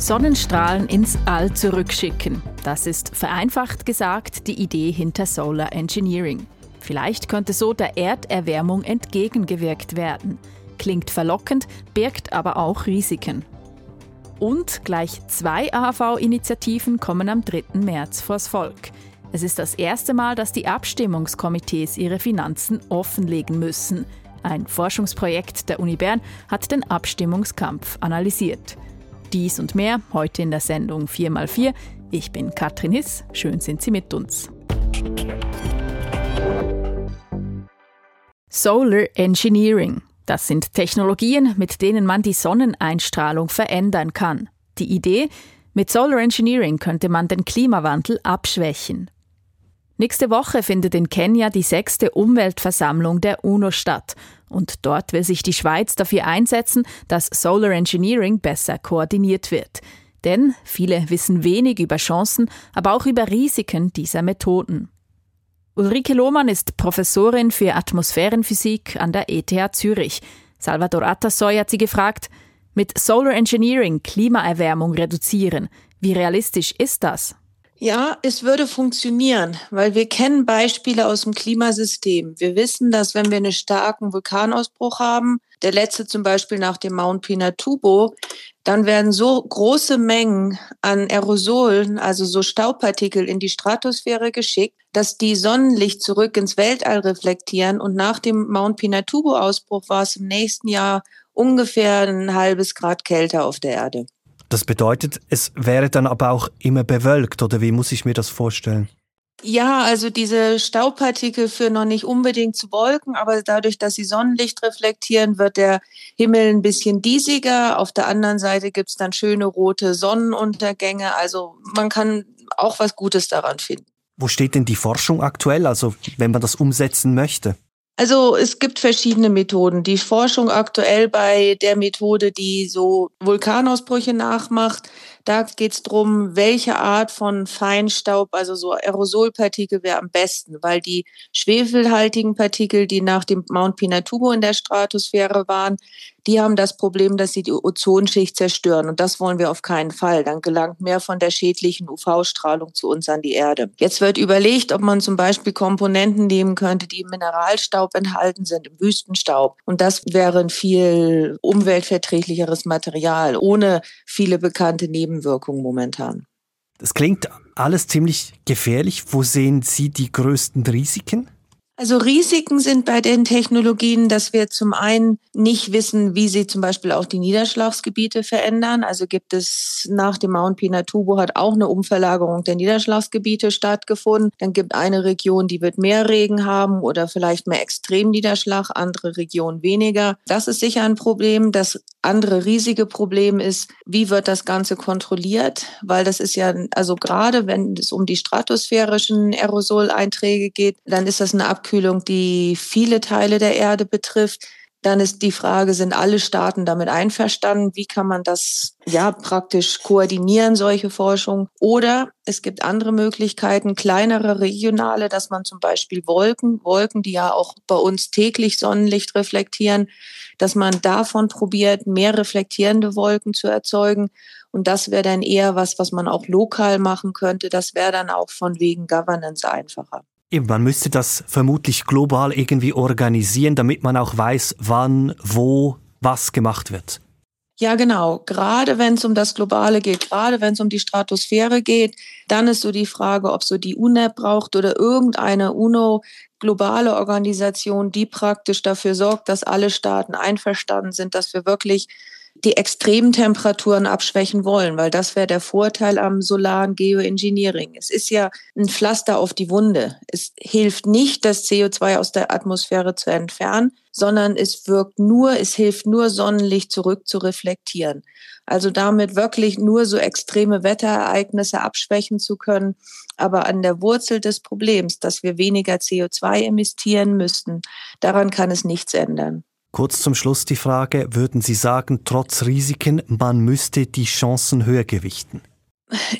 Sonnenstrahlen ins All zurückschicken. Das ist vereinfacht gesagt die Idee hinter Solar Engineering. Vielleicht könnte so der Erderwärmung entgegengewirkt werden. Klingt verlockend, birgt aber auch Risiken. Und gleich zwei AHV-Initiativen kommen am 3. März vors Volk. Es ist das erste Mal, dass die Abstimmungskomitees ihre Finanzen offenlegen müssen. Ein Forschungsprojekt der Uni Bern hat den Abstimmungskampf analysiert. Dies und mehr heute in der Sendung 4x4. Ich bin Katrin Hiss. Schön sind Sie mit uns. Solar Engineering. Das sind Technologien, mit denen man die Sonneneinstrahlung verändern kann. Die Idee, mit Solar Engineering könnte man den Klimawandel abschwächen. Nächste Woche findet in Kenia die sechste Umweltversammlung der UNO statt. Und dort will sich die Schweiz dafür einsetzen, dass Solar Engineering besser koordiniert wird. Denn viele wissen wenig über Chancen, aber auch über Risiken dieser Methoden. Ulrike Lohmann ist Professorin für Atmosphärenphysik an der ETH Zürich. Salvador Atasoy hat sie gefragt, mit Solar Engineering Klimaerwärmung reduzieren. Wie realistisch ist das? Ja, es würde funktionieren, weil wir kennen Beispiele aus dem Klimasystem. Wir wissen, dass wenn wir einen starken Vulkanausbruch haben, der letzte zum Beispiel nach dem Mount Pinatubo, dann werden so große Mengen an Aerosolen, also so Staubpartikel in die Stratosphäre geschickt, dass die Sonnenlicht zurück ins Weltall reflektieren. Und nach dem Mount Pinatubo-Ausbruch war es im nächsten Jahr ungefähr ein halbes Grad kälter auf der Erde. Das bedeutet, es wäre dann aber auch immer bewölkt, oder wie muss ich mir das vorstellen? Ja, also diese Staubpartikel führen noch nicht unbedingt zu Wolken, aber dadurch, dass sie Sonnenlicht reflektieren, wird der Himmel ein bisschen diesiger. Auf der anderen Seite gibt's dann schöne rote Sonnenuntergänge. Also man kann auch was Gutes daran finden. Wo steht denn die Forschung aktuell, also wenn man das umsetzen möchte? Also es gibt verschiedene Methoden. Die Forschung aktuell bei der Methode, die so Vulkanausbrüche nachmacht, da geht es darum, welche Art von Feinstaub, also so Aerosolpartikel wäre am besten, weil die schwefelhaltigen Partikel, die nach dem Mount Pinatubo in der Stratosphäre waren, die haben das Problem, dass sie die Ozonschicht zerstören. Und das wollen wir auf keinen Fall. Dann gelangt mehr von der schädlichen UV-Strahlung zu uns an die Erde. Jetzt wird überlegt, ob man zum Beispiel Komponenten nehmen könnte, die im Mineralstaub enthalten sind, im Wüstenstaub. Und das wäre ein viel umweltverträglicheres Material, ohne viele bekannte Nebenwirkungen momentan. Das klingt alles ziemlich gefährlich. Wo sehen Sie die größten Risiken? Also Risiken sind bei den Technologien, dass wir zum einen nicht wissen, wie sie zum Beispiel auch die Niederschlagsgebiete verändern. Also gibt es nach dem Mount Pinatubo hat auch eine Umverlagerung der Niederschlagsgebiete stattgefunden. Dann gibt eine Region, die wird mehr Regen haben oder vielleicht mehr Extremniederschlag, andere Regionen weniger. Das ist sicher ein Problem. Das andere riesige Problem ist, wie wird das Ganze kontrolliert? Weil das ist ja, also gerade wenn es um die stratosphärischen Aerosoleinträge geht, dann ist das eine Abkürzung Abkühlung, die viele Teile der Erde betrifft. Dann ist die Frage, sind alle Staaten damit einverstanden? Wie kann man das ja praktisch koordinieren, solche Forschung? Oder es gibt andere Möglichkeiten, kleinere regionale, dass man zum Beispiel Wolken, Wolken, die ja auch bei uns täglich Sonnenlicht reflektieren, dass man davon probiert, mehr reflektierende Wolken zu erzeugen. Und das wäre dann eher was, was man auch lokal machen könnte. Das wäre dann auch von wegen Governance einfacher. Man müsste das vermutlich global irgendwie organisieren, damit man auch weiß, wann, wo, was gemacht wird. Ja, genau. Gerade wenn es um das Globale geht, gerade wenn es um die Stratosphäre geht, dann ist so die Frage, ob so die UNEP braucht oder irgendeine UNO globale Organisation, die praktisch dafür sorgt, dass alle Staaten einverstanden sind, dass wir wirklich die extremen Temperaturen abschwächen wollen, weil das wäre der Vorteil am solaren Geoengineering. Es ist ja ein Pflaster auf die Wunde. Es hilft nicht, das CO2 aus der Atmosphäre zu entfernen, sondern es wirkt nur, es hilft nur, Sonnenlicht zurück zu reflektieren. Also damit wirklich nur so extreme Wetterereignisse abschwächen zu können. Aber an der Wurzel des Problems, dass wir weniger CO2 emittieren müssten, daran kann es nichts ändern. Kurz zum Schluss die Frage, würden Sie sagen, trotz Risiken, man müsste die Chancen höher gewichten?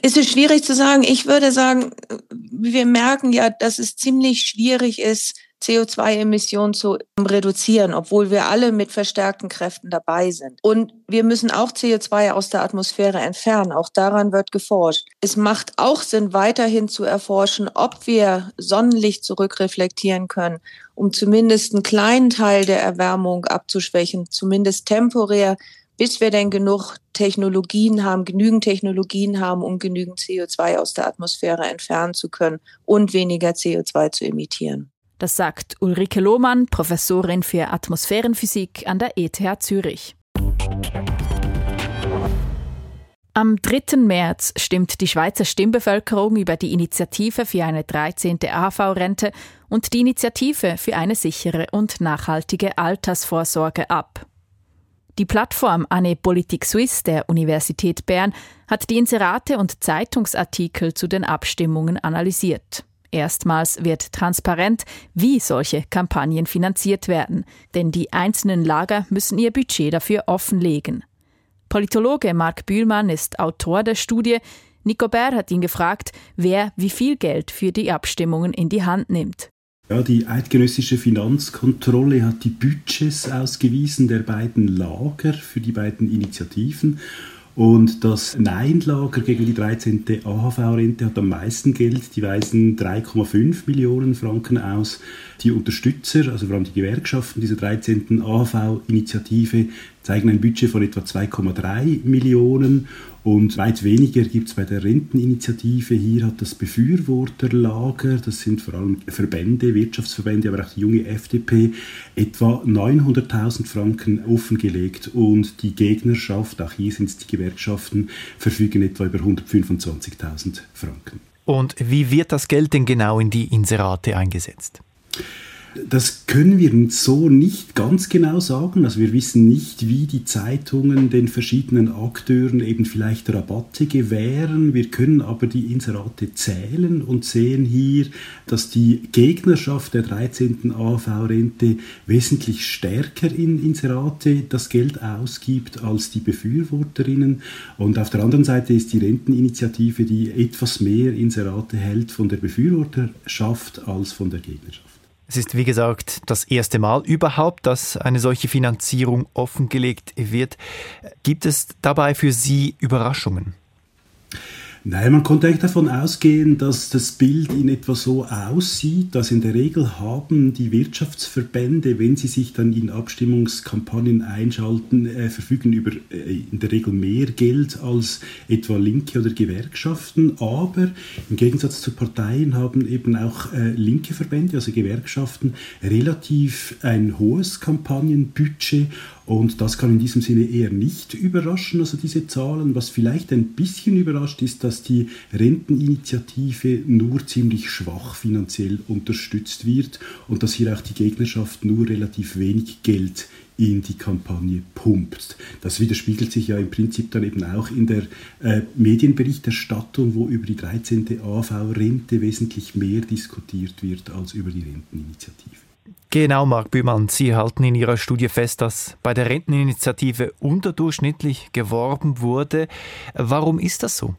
Es ist schwierig zu sagen. Ich würde sagen, wir merken ja, dass es ziemlich schwierig ist, CO2-Emissionen zu reduzieren, obwohl wir alle mit verstärkten Kräften dabei sind. Und wir müssen auch CO2 aus der Atmosphäre entfernen. Auch daran wird geforscht. Es macht auch Sinn, weiterhin zu erforschen, ob wir Sonnenlicht zurückreflektieren können, um zumindest einen kleinen Teil der Erwärmung abzuschwächen, zumindest temporär, bis wir denn genug Technologien haben, genügend Technologien haben, um genügend CO2 aus der Atmosphäre entfernen zu können und weniger CO2 zu emittieren. Das sagt Ulrike Lohmann, Professorin für Atmosphärenphysik an der ETH Zürich. Am 3. März stimmt die Schweizer Stimmbevölkerung über die Initiative für eine 13. AHV-Rente und die Initiative für eine sichere und nachhaltige Altersvorsorge ab. Die Plattform Anne Politik Suisse der Universität Bern hat die Inserate und Zeitungsartikel zu den Abstimmungen analysiert. Erstmals wird transparent, wie solche Kampagnen finanziert werden, denn die einzelnen Lager müssen ihr Budget dafür offenlegen. Politologe Marc Bühlmann ist Autor der Studie. Nico Bär hat ihn gefragt, wer wie viel Geld für die Abstimmungen in die Hand nimmt. Ja, die eidgenössische Finanzkontrolle hat die Budgets ausgewiesen der beiden Lager für die beiden Initiativen. Und das Nein-Lager gegen die 13. AHV-Rente hat am meisten Geld. Die weisen 3,5 Millionen Franken aus. Die Unterstützer, also vor allem die Gewerkschaften dieser 13. AHV-Initiative, zeigen ein Budget von etwa 2,3 Millionen und weit weniger gibt es bei der Renteninitiative. Hier hat das Befürworterlager, das sind vor allem Verbände, Wirtschaftsverbände, aber auch die junge FDP, etwa 900.000 Franken offengelegt. Und die Gegnerschaft, auch hier sind es die Gewerkschaften, verfügen etwa über 125.000 Franken. Und wie wird das Geld denn genau in die Inserate eingesetzt? Das können wir so nicht ganz genau sagen. Also wir wissen nicht, wie die Zeitungen den verschiedenen Akteuren eben vielleicht Rabatte gewähren. Wir können aber die Inserate zählen und sehen hier, dass die Gegnerschaft der 13. AV-Rente wesentlich stärker in Inserate das Geld ausgibt als die Befürworterinnen. Und auf der anderen Seite ist die Renteninitiative, die etwas mehr Inserate hält von der Befürworterschaft als von der Gegnerschaft. Es ist, wie gesagt, das erste Mal überhaupt, dass eine solche Finanzierung offengelegt wird. Gibt es dabei für Sie Überraschungen? Nein, man konnte eigentlich davon ausgehen, dass das Bild in etwa so aussieht, dass in der Regel haben die Wirtschaftsverbände, wenn sie sich dann in Abstimmungskampagnen einschalten, äh, verfügen über äh, in der Regel mehr Geld als etwa Linke oder Gewerkschaften. Aber im Gegensatz zu Parteien haben eben auch äh, linke Verbände, also Gewerkschaften, relativ ein hohes Kampagnenbudget und das kann in diesem Sinne eher nicht überraschen, also diese Zahlen. Was vielleicht ein bisschen überrascht, ist, dass die Renteninitiative nur ziemlich schwach finanziell unterstützt wird und dass hier auch die Gegnerschaft nur relativ wenig Geld in die Kampagne pumpt. Das widerspiegelt sich ja im Prinzip dann eben auch in der äh, Medienberichterstattung, wo über die 13. AV-Rente wesentlich mehr diskutiert wird als über die Renteninitiative. Genau, Marc Bühlmann, Sie halten in Ihrer Studie fest, dass bei der Renteninitiative unterdurchschnittlich geworben wurde. Warum ist das so?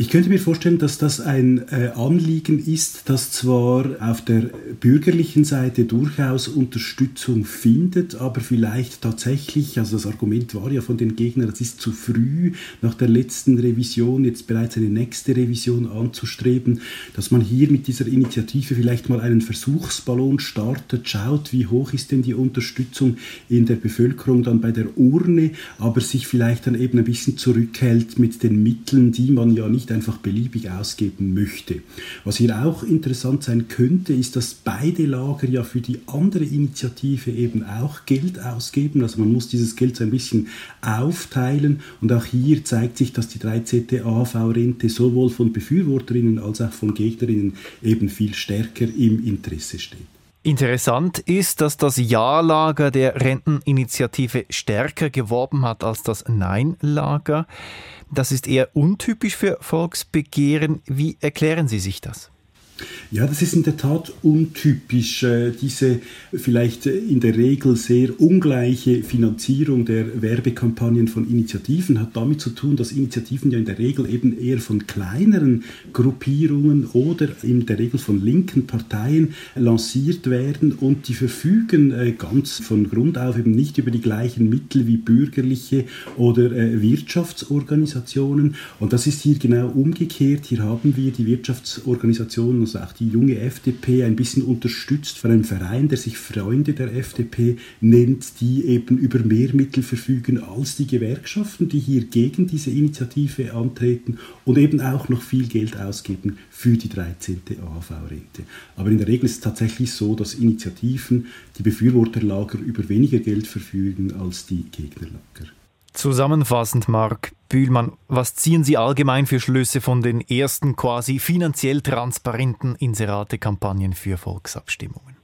Ich könnte mir vorstellen, dass das ein äh, Anliegen ist, das zwar auf der bürgerlichen Seite durchaus Unterstützung findet, aber vielleicht tatsächlich, also das Argument war ja von den Gegnern, es ist zu früh, nach der letzten Revision jetzt bereits eine nächste Revision anzustreben, dass man hier mit dieser Initiative vielleicht mal einen Versuchsballon startet, schaut, wie hoch ist denn die Unterstützung in der Bevölkerung dann bei der Urne, aber sich vielleicht dann eben ein bisschen zurückhält mit den Mitteln, die man ja nicht einfach beliebig ausgeben möchte. Was hier auch interessant sein könnte, ist, dass beide Lager ja für die andere Initiative eben auch Geld ausgeben. Also man muss dieses Geld so ein bisschen aufteilen und auch hier zeigt sich, dass die 13. AHV-Rente sowohl von Befürworterinnen als auch von Gegnerinnen eben viel stärker im Interesse steht. Interessant ist, dass das Ja-Lager der Renteninitiative stärker geworben hat als das Nein-Lager. Das ist eher untypisch für Volksbegehren. Wie erklären Sie sich das? Ja, das ist in der Tat untypisch. Äh, diese vielleicht in der Regel sehr ungleiche Finanzierung der Werbekampagnen von Initiativen hat damit zu tun, dass Initiativen ja in der Regel eben eher von kleineren Gruppierungen oder in der Regel von linken Parteien lanciert werden und die verfügen äh, ganz von Grund auf eben nicht über die gleichen Mittel wie bürgerliche oder äh, Wirtschaftsorganisationen. Und das ist hier genau umgekehrt. Hier haben wir die Wirtschaftsorganisationen also auch die junge FDP ein bisschen unterstützt von einem Verein, der sich Freunde der FDP nennt, die eben über mehr Mittel verfügen als die Gewerkschaften, die hier gegen diese Initiative antreten und eben auch noch viel Geld ausgeben für die 13. AHV-Rente. Aber in der Regel ist es tatsächlich so, dass Initiativen, die Befürworterlager über weniger Geld verfügen als die Gegnerlager. Zusammenfassend, Marc Bühlmann, was ziehen Sie allgemein für Schlüsse von den ersten quasi finanziell transparenten Inserate-Kampagnen für Volksabstimmungen?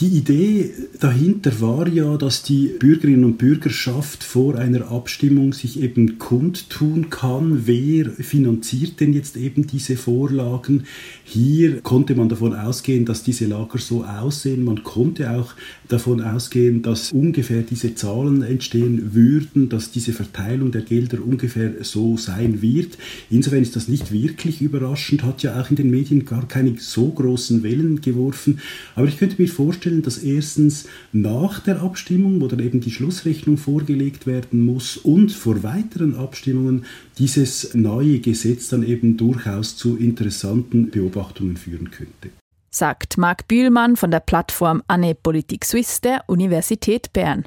Die Idee dahinter war ja, dass die Bürgerinnen und Bürgerschaft vor einer Abstimmung sich eben kundtun kann, wer finanziert denn jetzt eben diese Vorlagen. Hier konnte man davon ausgehen, dass diese Lager so aussehen. Man konnte auch davon ausgehen, dass ungefähr diese Zahlen entstehen würden, dass diese Verteilung der Gelder ungefähr so sein wird. Insofern ist das nicht wirklich überraschend, hat ja auch in den Medien gar keine so großen Wellen geworfen. Aber ich könnte mir vorstellen, dass erstens nach der Abstimmung, wo dann eben die Schlussrechnung vorgelegt werden muss und vor weiteren Abstimmungen dieses neue Gesetz dann eben durchaus zu interessanten Beobachtungen führen könnte sagt Marc Bühlmann von der Plattform Anne Politik Suisse der Universität Bern.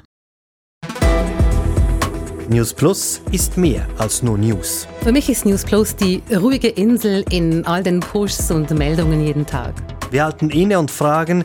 News Plus ist mehr als nur News. Für mich ist News Plus die ruhige Insel in all den Pushs und Meldungen jeden Tag. Wir halten inne und fragen,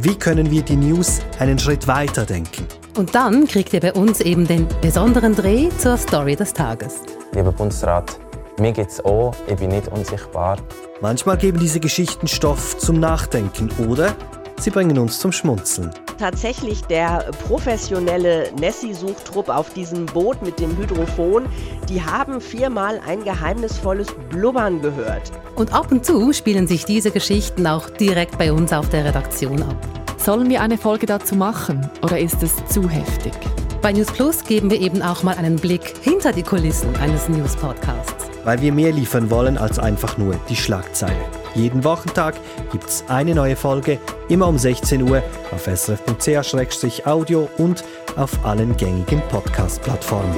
wie können wir die News einen Schritt weiter denken? Und dann kriegt ihr bei uns eben den besonderen Dreh zur Story des Tages. Lieber Bundesrat, mir geht's auch, ich bin nicht unsichtbar. Manchmal geben diese Geschichten Stoff zum Nachdenken oder sie bringen uns zum Schmunzeln. Tatsächlich der professionelle Nessie-Suchtrupp auf diesem Boot mit dem Hydrophon, die haben viermal ein geheimnisvolles Blubbern gehört. Und ab und zu spielen sich diese Geschichten auch direkt bei uns auf der Redaktion ab. Sollen wir eine Folge dazu machen oder ist es zu heftig? Bei News Plus geben wir eben auch mal einen Blick hinter die Kulissen eines News-Podcasts weil wir mehr liefern wollen als einfach nur die Schlagzeile. Jeden Wochentag gibt es eine neue Folge, immer um 16 Uhr auf srf.ch-audio und auf allen gängigen Podcast-Plattformen.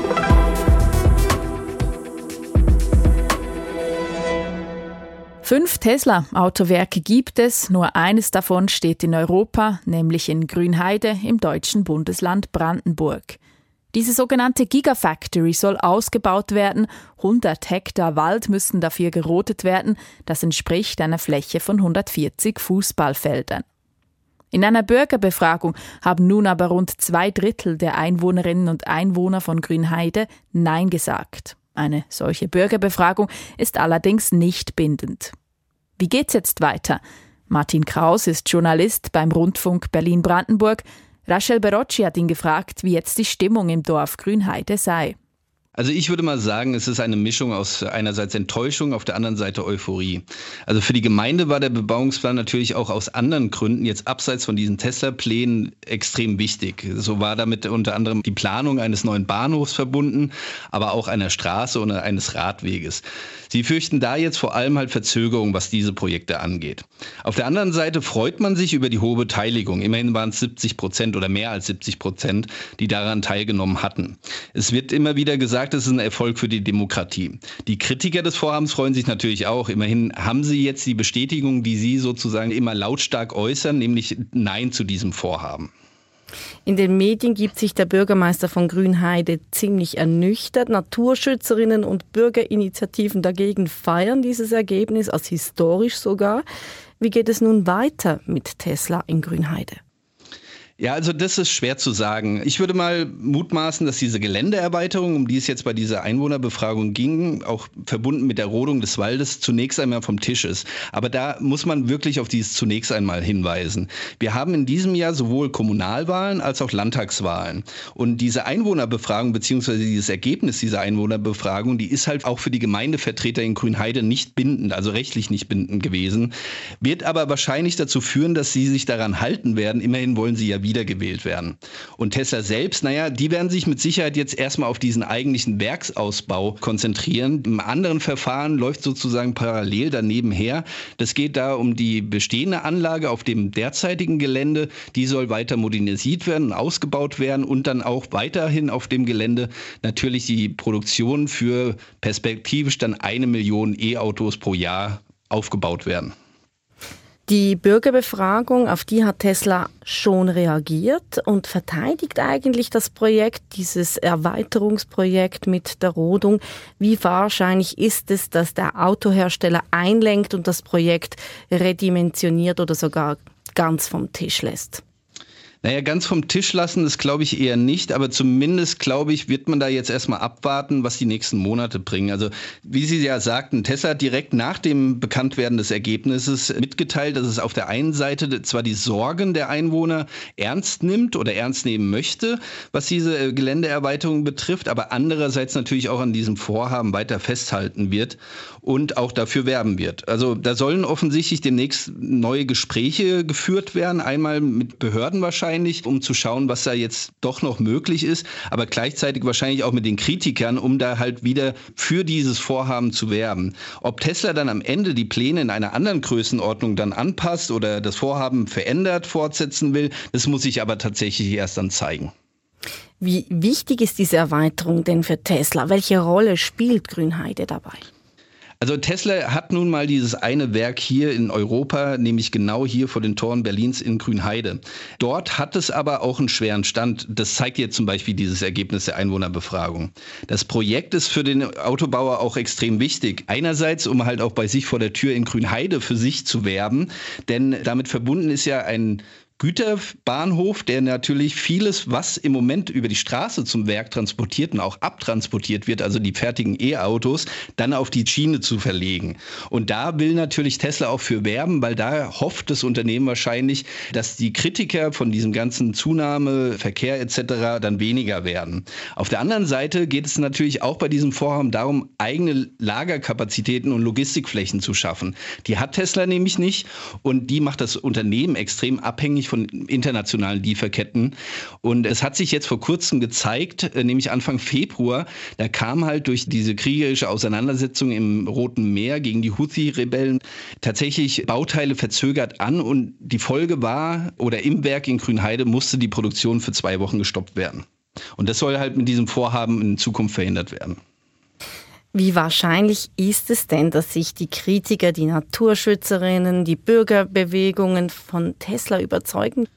Fünf Tesla-Autowerke gibt es, nur eines davon steht in Europa, nämlich in Grünheide im deutschen Bundesland Brandenburg. Diese sogenannte Gigafactory soll ausgebaut werden. 100 Hektar Wald müssen dafür gerodet werden. Das entspricht einer Fläche von 140 Fußballfeldern. In einer Bürgerbefragung haben nun aber rund zwei Drittel der Einwohnerinnen und Einwohner von Grünheide Nein gesagt. Eine solche Bürgerbefragung ist allerdings nicht bindend. Wie geht's jetzt weiter? Martin Kraus ist Journalist beim Rundfunk Berlin-Brandenburg. Rachel Berocci hat ihn gefragt, wie jetzt die Stimmung im Dorf Grünheide sei. Also ich würde mal sagen, es ist eine Mischung aus einerseits Enttäuschung, auf der anderen Seite Euphorie. Also für die Gemeinde war der Bebauungsplan natürlich auch aus anderen Gründen jetzt abseits von diesen Tesla-Plänen extrem wichtig. So war damit unter anderem die Planung eines neuen Bahnhofs verbunden, aber auch einer Straße oder eines Radweges. Sie fürchten da jetzt vor allem halt Verzögerung, was diese Projekte angeht. Auf der anderen Seite freut man sich über die hohe Beteiligung. Immerhin waren es 70 Prozent oder mehr als 70 Prozent, die daran teilgenommen hatten. Es wird immer wieder gesagt, es ist ein Erfolg für die Demokratie. Die Kritiker des Vorhabens freuen sich natürlich auch. Immerhin haben sie jetzt die Bestätigung, die sie sozusagen immer lautstark äußern, nämlich Nein zu diesem Vorhaben. In den Medien gibt sich der Bürgermeister von Grünheide ziemlich ernüchtert. Naturschützerinnen und Bürgerinitiativen dagegen feiern dieses Ergebnis als historisch sogar. Wie geht es nun weiter mit Tesla in Grünheide? Ja, also das ist schwer zu sagen. Ich würde mal mutmaßen, dass diese Geländeerweiterung, um die es jetzt bei dieser Einwohnerbefragung ging, auch verbunden mit der Rodung des Waldes, zunächst einmal vom Tisch ist. Aber da muss man wirklich auf dieses zunächst einmal hinweisen. Wir haben in diesem Jahr sowohl Kommunalwahlen als auch Landtagswahlen. Und diese Einwohnerbefragung beziehungsweise dieses Ergebnis dieser Einwohnerbefragung, die ist halt auch für die Gemeindevertreter in Grünheide nicht bindend, also rechtlich nicht bindend gewesen, wird aber wahrscheinlich dazu führen, dass sie sich daran halten werden. Immerhin wollen sie ja wiedergewählt werden. Und Tesla selbst, naja, die werden sich mit Sicherheit jetzt erstmal auf diesen eigentlichen Werksausbau konzentrieren. Im anderen Verfahren läuft sozusagen parallel daneben her. Das geht da um die bestehende Anlage auf dem derzeitigen Gelände. Die soll weiter modernisiert werden ausgebaut werden und dann auch weiterhin auf dem Gelände natürlich die Produktion für perspektivisch dann eine Million E-Autos pro Jahr aufgebaut werden. Die Bürgerbefragung, auf die hat Tesla schon reagiert und verteidigt eigentlich das Projekt, dieses Erweiterungsprojekt mit der Rodung. Wie wahrscheinlich ist es, dass der Autohersteller einlenkt und das Projekt redimensioniert oder sogar ganz vom Tisch lässt? Naja, ganz vom Tisch lassen, das glaube ich eher nicht, aber zumindest glaube ich, wird man da jetzt erstmal abwarten, was die nächsten Monate bringen. Also, wie Sie ja sagten, Tesla hat direkt nach dem Bekanntwerden des Ergebnisses mitgeteilt, dass es auf der einen Seite zwar die Sorgen der Einwohner ernst nimmt oder ernst nehmen möchte, was diese äh, Geländeerweiterung betrifft, aber andererseits natürlich auch an diesem Vorhaben weiter festhalten wird und auch dafür werben wird. Also, da sollen offensichtlich demnächst neue Gespräche geführt werden, einmal mit Behörden wahrscheinlich wahrscheinlich, um zu schauen, was da jetzt doch noch möglich ist, aber gleichzeitig wahrscheinlich auch mit den Kritikern, um da halt wieder für dieses Vorhaben zu werben. Ob Tesla dann am Ende die Pläne in einer anderen Größenordnung dann anpasst oder das Vorhaben verändert fortsetzen will, das muss sich aber tatsächlich erst dann zeigen. Wie wichtig ist diese Erweiterung denn für Tesla? Welche Rolle spielt Grünheide dabei? Also Tesla hat nun mal dieses eine Werk hier in Europa, nämlich genau hier vor den Toren Berlins in Grünheide. Dort hat es aber auch einen schweren Stand. Das zeigt jetzt zum Beispiel dieses Ergebnis der Einwohnerbefragung. Das Projekt ist für den Autobauer auch extrem wichtig. Einerseits, um halt auch bei sich vor der Tür in Grünheide für sich zu werben, denn damit verbunden ist ja ein Güterbahnhof, der natürlich vieles, was im Moment über die Straße zum Werk transportiert und auch abtransportiert wird, also die fertigen E-Autos, dann auf die Schiene zu verlegen. Und da will natürlich Tesla auch für werben, weil da hofft das Unternehmen wahrscheinlich, dass die Kritiker von diesem ganzen Zunahme, Verkehr etc. dann weniger werden. Auf der anderen Seite geht es natürlich auch bei diesem Vorhaben darum, eigene Lagerkapazitäten und Logistikflächen zu schaffen. Die hat Tesla nämlich nicht und die macht das Unternehmen extrem abhängig abhängig von internationalen Lieferketten. Und es hat sich jetzt vor kurzem gezeigt, äh, nämlich Anfang Februar, da kam halt durch diese kriegerische Auseinandersetzung im Roten Meer gegen die Houthi-Rebellen tatsächlich Bauteile verzögert an und die Folge war, oder im Werk in Grünheide musste die Produktion für zwei Wochen gestoppt werden. Und das soll halt mit diesem Vorhaben in Zukunft verhindert werden. Wie wahrscheinlich ist es denn, dass sich die Kritiker, die Naturschützerinnen, die Bürgerbewegungen von Tesla überzeugen?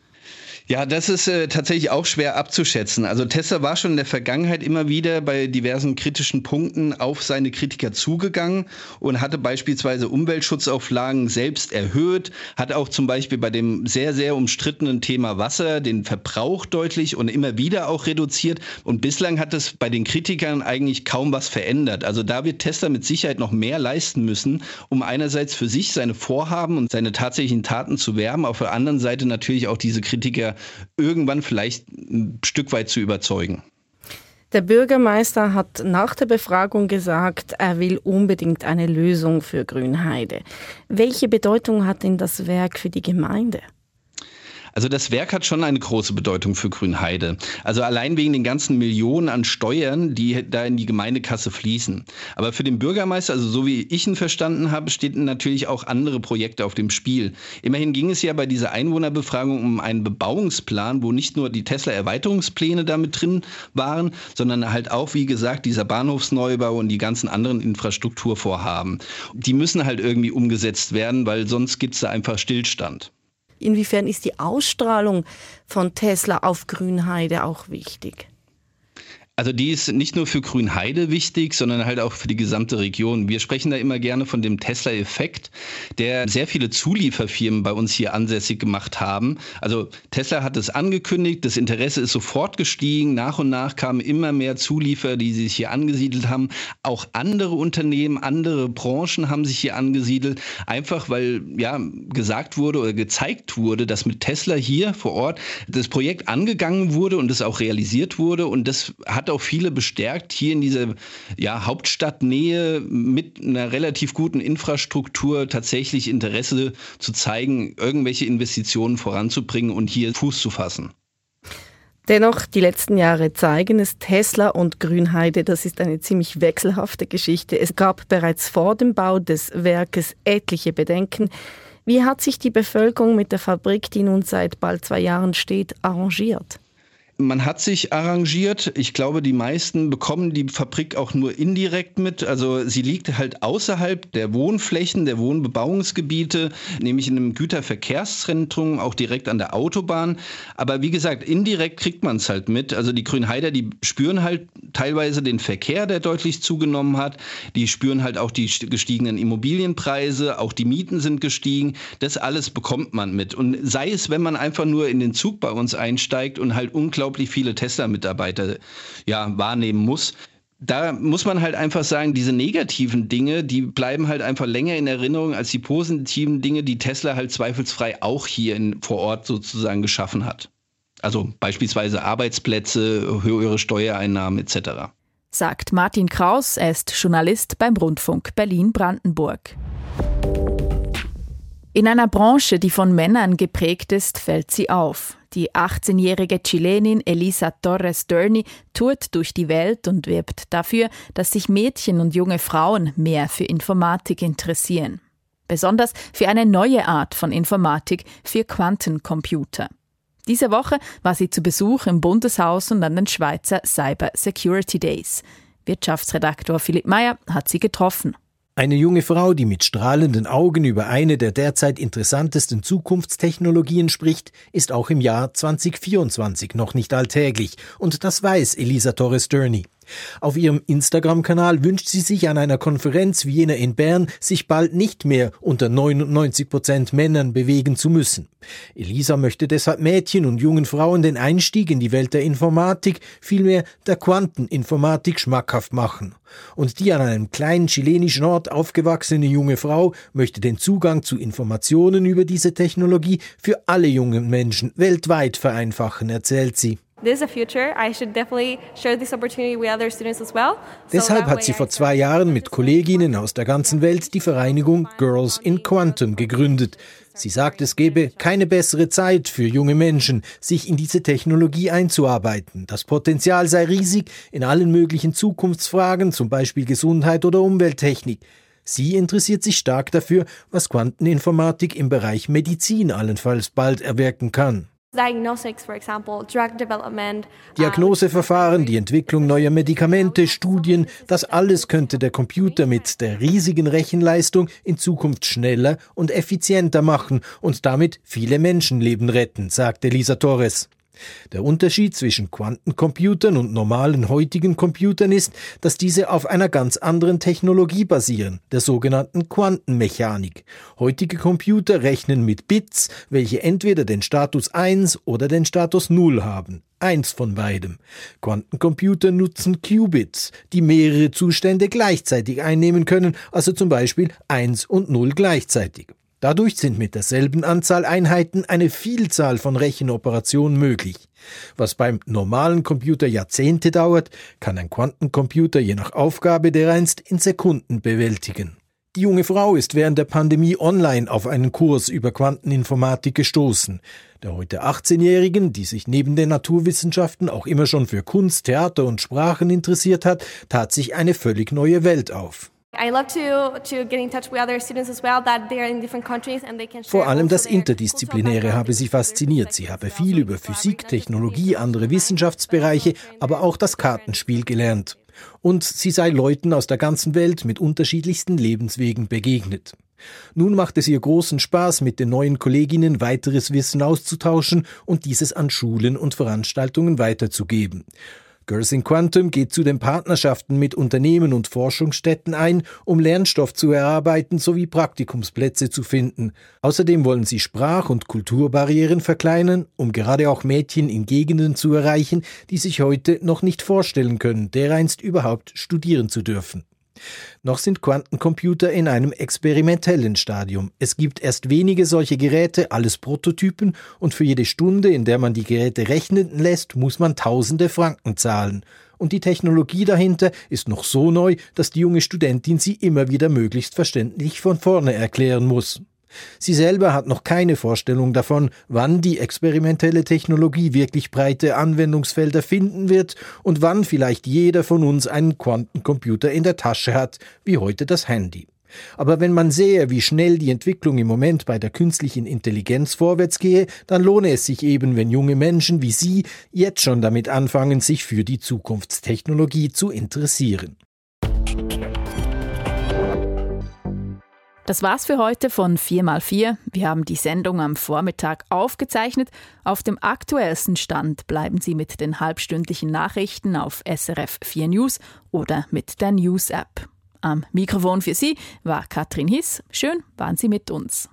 Ja, das ist äh, tatsächlich auch schwer abzuschätzen. Also Tesla war schon in der Vergangenheit immer wieder bei diversen kritischen Punkten auf seine Kritiker zugegangen und hatte beispielsweise Umweltschutzauflagen selbst erhöht, hat auch zum Beispiel bei dem sehr, sehr umstrittenen Thema Wasser den Verbrauch deutlich und immer wieder auch reduziert. Und bislang hat es bei den Kritikern eigentlich kaum was verändert. Also da wird Tesla mit Sicherheit noch mehr leisten müssen, um einerseits für sich seine Vorhaben und seine tatsächlichen Taten zu werben, auf der anderen Seite natürlich auch diese Kritiker irgendwann vielleicht ein Stück weit zu überzeugen. Der Bürgermeister hat nach der Befragung gesagt, er will unbedingt eine Lösung für Grünheide. Welche Bedeutung hat denn das Werk für die Gemeinde? Also das Werk hat schon eine große Bedeutung für Grünheide. Also allein wegen den ganzen Millionen an Steuern, die da in die Gemeindekasse fließen. Aber für den Bürgermeister, also so wie ich ihn verstanden habe, stehen natürlich auch andere Projekte auf dem Spiel. Immerhin ging es ja bei dieser Einwohnerbefragung um einen Bebauungsplan, wo nicht nur die Tesla-Erweiterungspläne damit drin waren, sondern halt auch, wie gesagt, dieser Bahnhofsneubau und die ganzen anderen Infrastrukturvorhaben. Die müssen halt irgendwie umgesetzt werden, weil sonst gibt es da einfach Stillstand. Inwiefern ist die Ausstrahlung von Tesla auf Grünheide auch wichtig? Also die ist nicht nur für Grünheide wichtig, sondern halt auch für die gesamte Region. Wir sprechen da immer gerne von dem Tesla-Effekt, der sehr viele Zulieferfirmen bei uns hier ansässig gemacht haben. Also Tesla hat es angekündigt, das Interesse ist sofort gestiegen. Nach und nach kamen immer mehr Zulieferer, die sich hier angesiedelt haben. Auch andere Unternehmen, andere Branchen haben sich hier angesiedelt, einfach weil ja gesagt wurde oder gezeigt wurde, dass mit Tesla hier vor Ort das Projekt angegangen wurde und es auch realisiert wurde und das hat auch viele bestärkt, hier in dieser ja, Hauptstadtnähe mit einer relativ guten Infrastruktur tatsächlich Interesse zu zeigen, irgendwelche Investitionen voranzubringen und hier Fuß zu fassen. Dennoch, die letzten Jahre zeigen es, Tesla und Grünheide, das ist eine ziemlich wechselhafte Geschichte. Es gab bereits vor dem Bau des Werkes etliche Bedenken. Wie hat sich die Bevölkerung mit der Fabrik, die nun seit bald zwei Jahren steht, arrangiert? Man hat sich arrangiert. Ich glaube, die meisten bekommen die Fabrik auch nur indirekt mit. Also sie liegt halt außerhalb der Wohnflächen, der Wohnbebauungsgebiete, nämlich in einem Güterverkehrszentrum, auch direkt an der Autobahn. Aber wie gesagt, indirekt kriegt man es halt mit. Also die Grünheider, die spüren halt teilweise den Verkehr, der deutlich zugenommen hat. Die spüren halt auch die gestiegenen Immobilienpreise, auch die Mieten sind gestiegen. Das alles bekommt man mit. Und sei es, wenn man einfach nur in den Zug bei uns einsteigt und halt unglaublich unglaublich viele Tesla-Mitarbeiter ja, wahrnehmen muss da muss man halt einfach sagen, diese negativen Dinge, die bleiben halt einfach länger in Erinnerung als die positiven Dinge, die Tesla halt zweifelsfrei auch hier in, vor Ort sozusagen geschaffen hat. Also beispielsweise Arbeitsplätze, höhere Steuereinnahmen etc. Sagt Martin Kraus, er ist Journalist beim Rundfunk Berlin-Brandenburg. In einer Branche, die von Männern geprägt ist, fällt sie auf. Die 18-jährige Chilenin Elisa Torres Durney tourt durch die Welt und wirbt dafür, dass sich Mädchen und junge Frauen mehr für Informatik interessieren. Besonders für eine neue Art von Informatik, für Quantencomputer. Diese Woche war sie zu Besuch im Bundeshaus und an den Schweizer Cyber Security Days. Wirtschaftsredaktor Philipp Meyer hat sie getroffen. Eine junge Frau, die mit strahlenden Augen über eine der derzeit interessantesten Zukunftstechnologien spricht, ist auch im Jahr 2024 noch nicht alltäglich. Und das weiß Elisa Torres Durney. Auf ihrem Instagram-Kanal wünscht sie sich an einer Konferenz wie jener in Bern, sich bald nicht mehr unter 99 Prozent Männern bewegen zu müssen. Elisa möchte deshalb Mädchen und jungen Frauen den Einstieg in die Welt der Informatik, vielmehr der Quanteninformatik schmackhaft machen. Und die an einem kleinen chilenischen Ort aufgewachsene junge Frau möchte den Zugang zu Informationen über diese Technologie für alle jungen Menschen weltweit vereinfachen, erzählt sie. Deshalb hat sie vor zwei Jahren mit Kolleginnen aus der ganzen Welt die Vereinigung Girls in Quantum gegründet. Sie sagt, es gebe keine bessere Zeit für junge Menschen, sich in diese Technologie einzuarbeiten. Das Potenzial sei riesig in allen möglichen Zukunftsfragen, zum Beispiel Gesundheit oder Umwelttechnik. Sie interessiert sich stark dafür, was Quanteninformatik im Bereich Medizin allenfalls bald erwirken kann. Diagnoseverfahren, die Entwicklung neuer Medikamente, Studien, das alles könnte der Computer mit der riesigen Rechenleistung in Zukunft schneller und effizienter machen und damit viele Menschenleben retten, sagte Lisa Torres. Der Unterschied zwischen Quantencomputern und normalen heutigen Computern ist, dass diese auf einer ganz anderen Technologie basieren, der sogenannten Quantenmechanik. Heutige Computer rechnen mit Bits, welche entweder den Status 1 oder den Status 0 haben. Eins von beidem. Quantencomputer nutzen Qubits, die mehrere Zustände gleichzeitig einnehmen können, also zum Beispiel 1 und 0 gleichzeitig. Dadurch sind mit derselben Anzahl Einheiten eine Vielzahl von Rechenoperationen möglich. Was beim normalen Computer Jahrzehnte dauert, kann ein Quantencomputer je nach Aufgabe dereinst in Sekunden bewältigen. Die junge Frau ist während der Pandemie online auf einen Kurs über Quanteninformatik gestoßen. Der heute 18-Jährigen, die sich neben den Naturwissenschaften auch immer schon für Kunst, Theater und Sprachen interessiert hat, tat sich eine völlig neue Welt auf. Vor allem das Interdisziplinäre habe sie fasziniert. Sie habe viel über Physik, Technologie, andere Wissenschaftsbereiche, aber auch das Kartenspiel gelernt. Und sie sei Leuten aus der ganzen Welt mit unterschiedlichsten Lebenswegen begegnet. Nun macht es ihr großen Spaß, mit den neuen Kolleginnen weiteres Wissen auszutauschen und dieses an Schulen und Veranstaltungen weiterzugeben. Girls in Quantum geht zu den Partnerschaften mit Unternehmen und Forschungsstätten ein, um Lernstoff zu erarbeiten sowie Praktikumsplätze zu finden. Außerdem wollen sie Sprach- und Kulturbarrieren verkleinern, um gerade auch Mädchen in Gegenden zu erreichen, die sich heute noch nicht vorstellen können, dereinst überhaupt studieren zu dürfen. Noch sind Quantencomputer in einem experimentellen Stadium. Es gibt erst wenige solche Geräte, alles Prototypen, und für jede Stunde, in der man die Geräte rechnen lässt, muss man tausende Franken zahlen. Und die Technologie dahinter ist noch so neu, dass die junge Studentin sie immer wieder möglichst verständlich von vorne erklären muss. Sie selber hat noch keine Vorstellung davon, wann die experimentelle Technologie wirklich breite Anwendungsfelder finden wird und wann vielleicht jeder von uns einen Quantencomputer in der Tasche hat, wie heute das Handy. Aber wenn man sehe, wie schnell die Entwicklung im Moment bei der künstlichen Intelligenz vorwärts gehe, dann lohne es sich eben, wenn junge Menschen wie Sie jetzt schon damit anfangen, sich für die Zukunftstechnologie zu interessieren. Das war's für heute von 4x4. Wir haben die Sendung am Vormittag aufgezeichnet. Auf dem aktuellsten Stand bleiben Sie mit den halbstündlichen Nachrichten auf SRF 4 News oder mit der News App. Am Mikrofon für Sie war Katrin Hiss. Schön waren Sie mit uns.